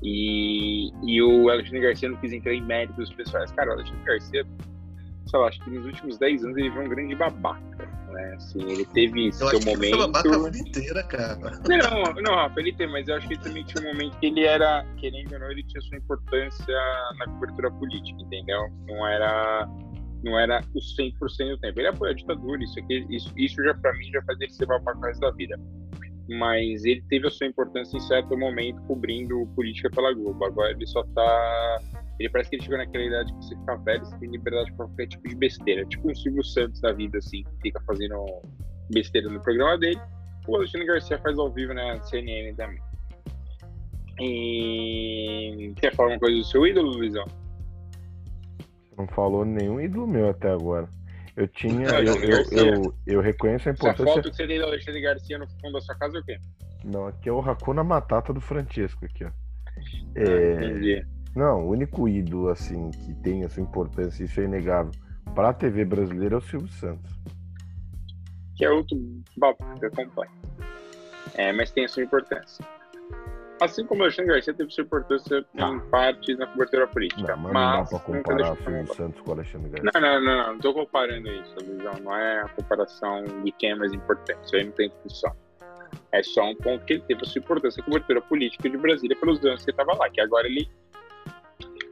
E, e o Alexandre Garcia não quis entrar em méritos pessoais. Cara, o Alexandre Garcia, sei lá, acho que nos últimos 10 anos ele foi um grande babaca. Né? Assim, ele teve eu seu acho momento. Que ele foi babaca a vida inteira, cara. Não, não, Rafa, ele tem, mas eu acho que ele também tinha um momento que ele era, querendo ou não, ele tinha sua importância na cobertura política, entendeu? Não era não era o 100% do tempo. Ele apoia a ditadura, isso, aqui, isso, isso já para mim já faz ele ser babaca o resto da vida. Mas ele teve a sua importância em certo momento cobrindo política pela Globo. Agora ele só tá. Ele parece que ele chegou naquela idade que você fica velho, você tem liberdade pra qualquer tipo de besteira. Tipo um Silvio Santos da vida, assim, que fica fazendo besteira no programa dele. O Alexandre Garcia faz ao vivo na CNN também. E. Quer falar alguma coisa do seu ídolo, Luizão? Não falou nenhum ídolo meu até agora. Eu tinha. Eu, eu, eu, eu, reconheço a importância. Essa foto que você tem do Alexandre Garcia no fundo da sua casa é o quê? Não, aqui é o Hakuna Matata do Francesco aqui, ó. Ah, é... Não, o único ídolo, assim, que tem a sua importância, isso é inegável, para a TV brasileira é o Silvio Santos. Que é outro babaca completo. É, mas tem a sua importância. Assim como o Alexandre Garcia teve sua importância tá. em parte na cobertura política. Não, mas, mas não dá pra comparar o Silvio Santos com o Alexandre Garcia. Não, não, não, não, não tô comparando isso, Luizão. Não é a comparação de quem é mais importante. Isso aí não tem discussão. É só um ponto que ele teve a sua importância na cobertura política de Brasília pelos anos que ele estava lá, que agora ele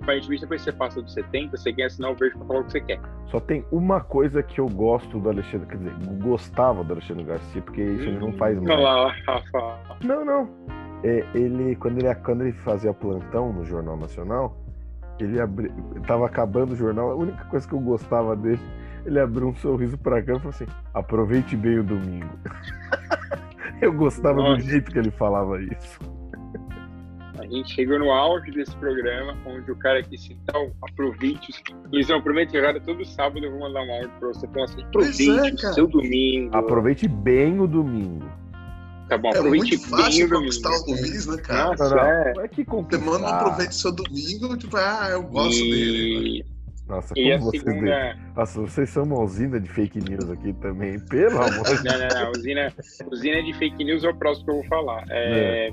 aparentemente depois que você passa dos 70, você assinar o verde pra falar o que você quer. Só tem uma coisa que eu gosto do Alexandre, quer dizer, gostava do Alexandre Garcia, porque isso ele não faz mais. Não, não. É, ele, quando ele, quando ele fazia plantão no Jornal Nacional, ele abri, tava acabando o jornal, a única coisa que eu gostava dele, ele abriu um sorriso pra cá e falou assim: aproveite bem o domingo. eu gostava Nossa. do jeito que ele falava isso. A gente chegou no auge desse programa, onde o cara quis citar o aproveite. Luizão, prometo agora todo sábado eu vou mandar um áudio pra você. Então, assim, aproveite é, o seu domingo. Aproveite bem o domingo. Tá bom, é aproveite muito fácil bem conquistar o Luiz, né, cara? Nossa, não, é. É que Você manda um aproveite seu domingo, tipo, ah, eu gosto e... dele. Nossa, E como vocês segunda- Nossa, vocês são uma usina de fake news aqui também, pelo amor de Não, não, não. Usina, usina de fake news é o próximo que eu vou falar. É,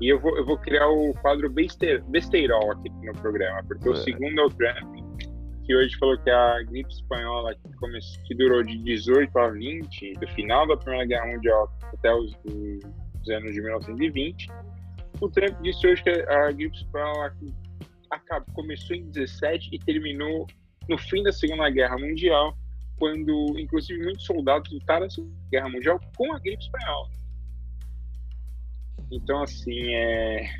E eu vou, eu vou criar o quadro beste- besteirol aqui no programa, porque o É. segundo é o Trump, que hoje falou que a gripe espanhola que, come- que durou de 18 a 20, do final da Primeira Guerra Mundial até os, os anos de 1920. O Trump disse hoje que a gripe espanhola acabou, começou em 17 e terminou no fim da Segunda Guerra Mundial, quando inclusive muitos soldados lutaram na Segunda Guerra Mundial com a gripe espanhola. Então, assim, é...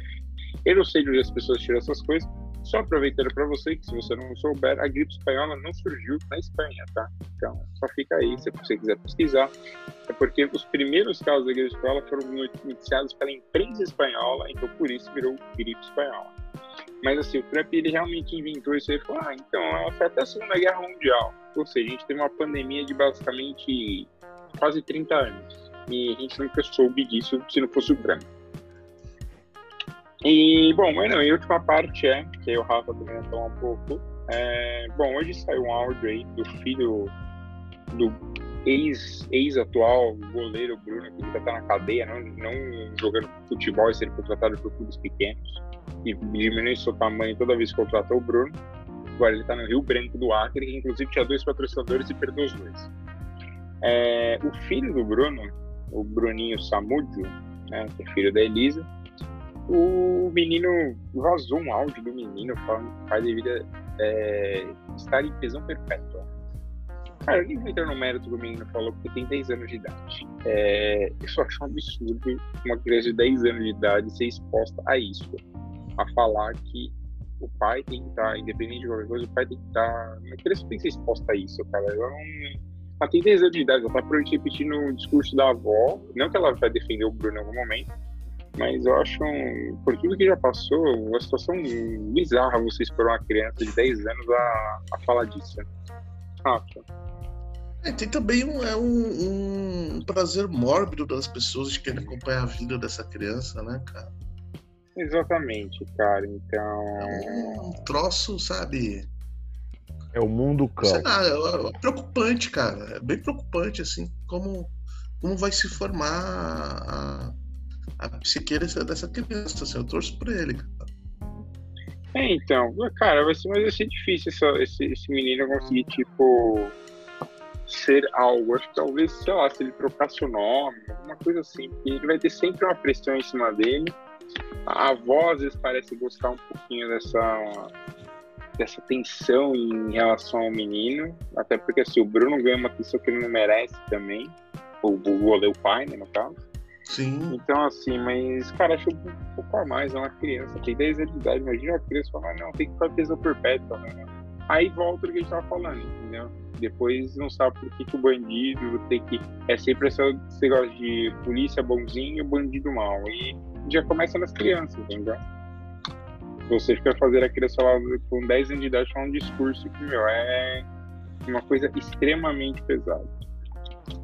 eu não sei de onde as pessoas tiram essas coisas, só aproveitando para você que se você não souber, a gripe espanhola não surgiu na Espanha, tá? Então, só fica aí, se você quiser pesquisar. É porque os primeiros casos da gripe espanhola foram noticiados pela imprensa espanhola, então por isso virou gripe espanhola. Mas assim, o Trump ele realmente inventou isso aí e falou: ah, então, foi até a Segunda Guerra Mundial. Ou seja, a gente teve uma pandemia de basicamente quase 30 anos. E a gente nunca soube disso se não fosse o Trump. E, bom, não, e a última parte é, que o Rafa também vai falar um pouco, É, bom, hoje saiu um áudio aí do filho do ex-atual ex goleiro Bruno, que ainda está na cadeia, não, não jogando futebol e sendo contratado por clubes pequenos, e diminuiu seu tamanho toda vez que contratou o Bruno. Agora ele está no Rio Branco do Acre, que inclusive tinha dois patrocinadores e perdeu os dois. É, o filho do Bruno, o Bruninho Samúdio, né, que é filho da Elisa, o menino vazou um áudio do menino falando que o pai deveria é, estar em prisão perpétua. Cara, eu nem entrar no mérito que o menino falou, porque tem 10 anos de idade. É, eu só acho um absurdo uma criança de 10 anos de idade ser exposta a isso. A falar que o pai tem que estar, independente de qualquer coisa, o pai tem que estar. Uma criança tem que ser exposta a isso, cara. Ela, não, ela tem 10 anos de idade, ela tá repetindo o discurso da avó. Não que ela vai defender o Bruno em algum momento, mas eu acho, um, por tudo que já passou, uma situação bizarra você esperar uma criança de 10 anos a, a falar disso. Rafa. É, tem também um, é um, um, prazer mórbido das pessoas de querer acompanhar a vida dessa criança, né, cara? Exatamente, cara. Então. É um troço, sabe? É o mundo cão. Sei lá, é, é preocupante, cara. É bem preocupante, assim, como, como vai se formar a, a psique dessa criança. Assim, eu torço por ele, cara. É, então, cara, vai ser, mas vai ser difícil essa, esse, esse menino conseguir, tipo ser algo. Acho que talvez, sei lá, se ele trocasse o nome, alguma coisa assim, porque ele vai ter sempre uma pressão em cima dele. A avó às vezes parece gostar um pouquinho dessa dessa tensão em relação ao menino, até porque assim, o Bruno ganha uma atenção que ele não merece também, o, o goleiro pai, né, no caso. Sim. Então, assim, mas, cara, acho um pouco a mais, é uma criança, tem 10 anos de idade, imagina uma criança falar, não, tem que ficar prisão perpétua, né? Aí volta o que a gente tava falando, entendeu? Depois não sabe por que, que o bandido tem que. É sempre esse negócio de polícia bonzinho e bandido mal. E já começa nas crianças, entendeu? Você fica fazendo a criança lá com 10 anos de idade falar um discurso que, meu, é uma coisa extremamente pesada.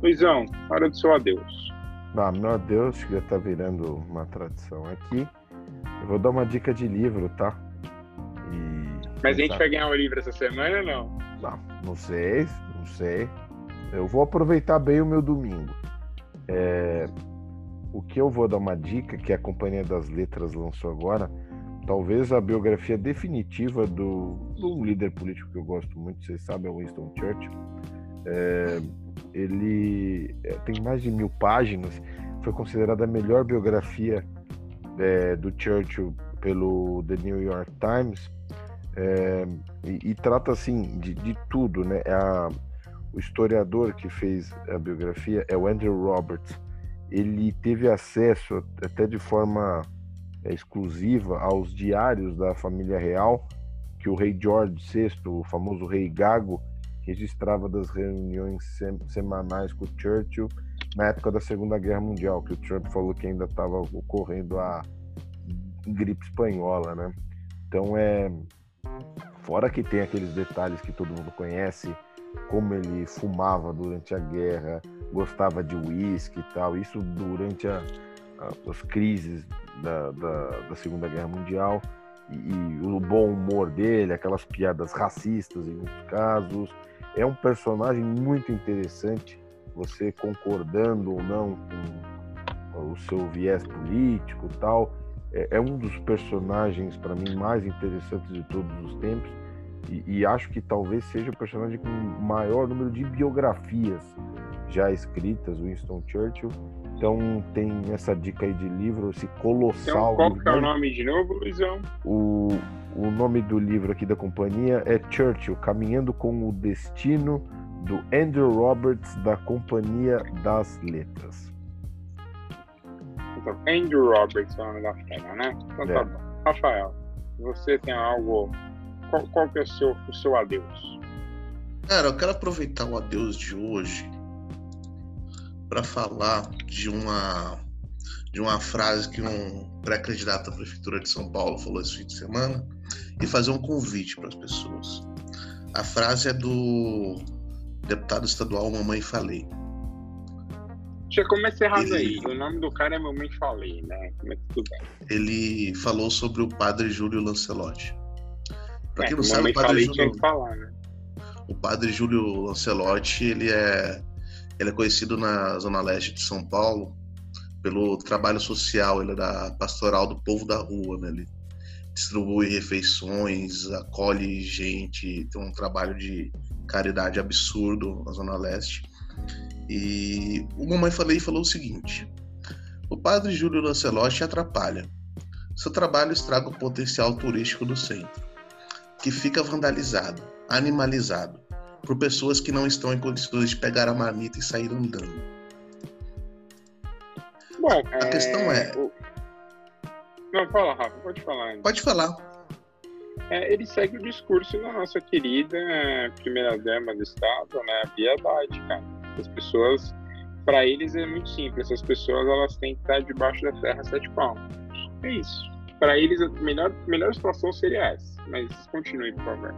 Luizão, hora do seu adeus. Ah, meu adeus, que já tá virando uma tradição aqui. Eu vou dar uma dica de livro, tá? E... Mas a gente vai ganhar o livro essa semana ou não? Não, não sei, não sei. Eu vou aproveitar bem o meu domingo. É, o que eu vou dar uma dica que a Companhia das Letras lançou agora, talvez a biografia definitiva do, do líder político que eu gosto muito, vocês sabem, é o Winston Churchill. É, ele é, tem mais de mil páginas, foi considerada a melhor biografia é, do Churchill pelo The New York Times é, e, e, trata assim de, de tudo, né? A, o historiador que fez a biografia é o Andrew Roberts. Ele teve acesso até de forma é, exclusiva aos diários da família real que o rei George VI, o famoso rei Gago, registrava das reuniões sem, semanais com o Churchill na época da Segunda Guerra Mundial, que o Trump falou que ainda estava ocorrendo a gripe espanhola, né? Então é Fora que tem aqueles detalhes que todo mundo conhece, como ele fumava durante a guerra, gostava de uísque e tal, isso durante a, a, as crises da, da, da, Segunda Guerra Mundial, e, e, o bom humor dele, aquelas piadas racistas em muitos casos. É um personagem muito interessante, você concordando ou não com o seu viés político tal é, é um dos personagens para mim mais interessantes de todos os tempos e, e, acho que talvez seja o personagem com maior número de biografias já escritas, Winston Churchill. Então tem essa dica aí de livro, esse colossal. Então, qual que é o nome de novo, Luizão? O, o nome do livro aqui da companhia é Churchill, Caminhando com o Destino, do Andrew Roberts, da Companhia das Letras. Então, Andrew Roberts é o nome da fera, né? Então tá é. bom. Rafael, você tem algo. Qual, qual que é o seu, o seu adeus? Cara, eu quero aproveitar o adeus de hoje para falar de uma de uma frase que um pré-candidato à prefeitura de São Paulo falou esse fim de semana e fazer um convite para as pessoas. A frase é do deputado estadual Mamãe Falei. Já começa errado ele... aí. O nome do cara é Mamãe Falei, né? É que tudo bem? Ele falou sobre o padre Júlio Lancelotti. Para quem não sabe, o padre Júlio, falar, né? o padre Júlio Lancelotti, ele é, ele é conhecido na zona leste de São Paulo pelo trabalho social, ele é da pastoral do povo da rua, né? Ele distribui refeições, acolhe gente, tem um trabalho de caridade absurdo na zona leste. E o Mamãe Falei falou o seguinte: o padre Júlio Lancelotti atrapalha. Seu trabalho estraga o potencial turístico do centro, que fica vandalizado, animalizado, por pessoas que não estão em condições de pegar a marmita e sair andando. Bom, a é... questão é. Não, fala, Rafa, pode falar. Ainda. Pode falar. É, ele segue o discurso da nossa querida primeira-dama do Estado, né, a Piedade, cara. As pessoas, para eles é muito simples, essas pessoas elas têm que estar debaixo da terra sete palmos. É isso. Para eles, a melhor, melhor situação seria essa. Mas continue, por favor.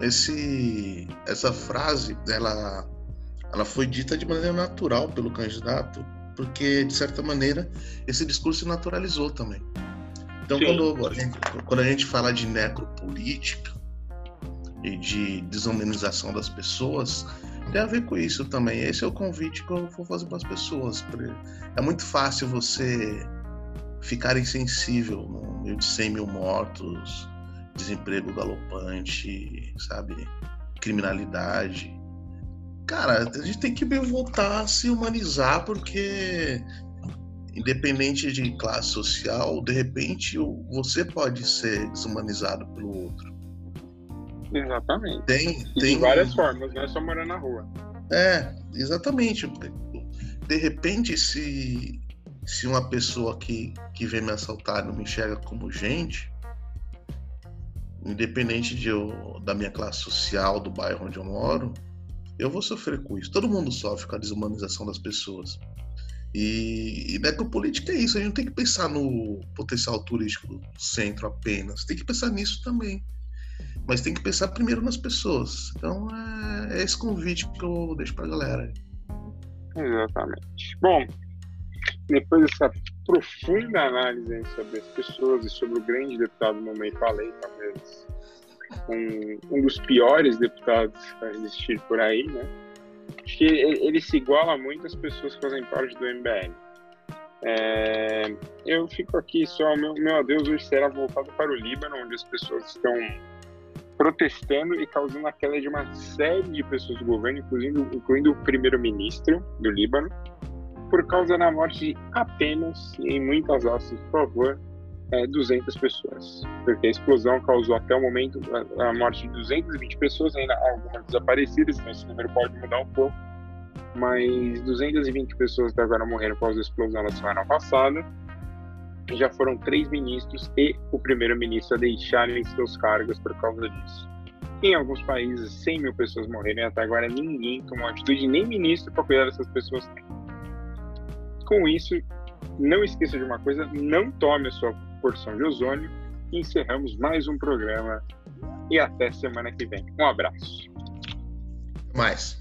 Esse, essa frase, ela, ela foi dita de maneira natural pelo candidato, porque, de certa maneira, esse discurso naturalizou também. Então, quando a, gente, quando a gente fala de necropolítica e de desumanização das pessoas, tem a ver com isso também. Esse é o convite que eu vou fazer para as pessoas. É muito fácil você ficar insensível no de 100 mil mortos, desemprego galopante, sabe? Criminalidade. Cara, a gente tem que voltar a se humanizar porque independente de classe social, de repente você pode ser desumanizado pelo outro. Exatamente. Tem, tem de várias formas, não é só morar na rua. É, exatamente. De repente, se, se uma pessoa que, que vem me assaltar não me enxerga como gente, independente de eu, da minha classe social, do bairro onde eu moro, eu vou sofrer com isso. Todo mundo sofre com a desumanização das pessoas. E, e necropolítica é isso, a gente não tem que pensar no potencial turístico do centro apenas, tem que pensar nisso também. Mas tem que pensar primeiro nas pessoas. Então é, é esse convite que eu deixo pra galera. Exatamente. Bom, depois dessa profunda análise sobre as pessoas e sobre o grande deputado Mamãe Falei, talvez um, um dos piores deputados a existir por aí, né? Acho que ele se iguala muito às pessoas que fazem parte do MBL. É, eu fico aqui só, meu, meu adeus hoje será voltado para o Líbano, onde as pessoas estão protestando e causando a queda de uma série de pessoas do governo, incluindo, incluindo o primeiro-ministro do Líbano, por causa da morte de apenas, em muitas aspas, por favor, é, 200 pessoas. Porque a explosão causou até o momento a, a morte de 220 pessoas, ainda algumas desaparecidas, então esse número pode mudar um pouco. Mas 220 pessoas até agora morreram por causa da explosão na semana passada. Já foram três ministros e o primeiro-ministro a deixarem seus cargos por causa disso. Em alguns países, 100 mil pessoas morreram e até agora ninguém tomou atitude, nem ministro para cuidar dessas pessoas. Com isso, não esqueça de uma coisa: não tome a sua porção de ozônio. Encerramos mais um programa e até semana que vem. Um abraço. Mais.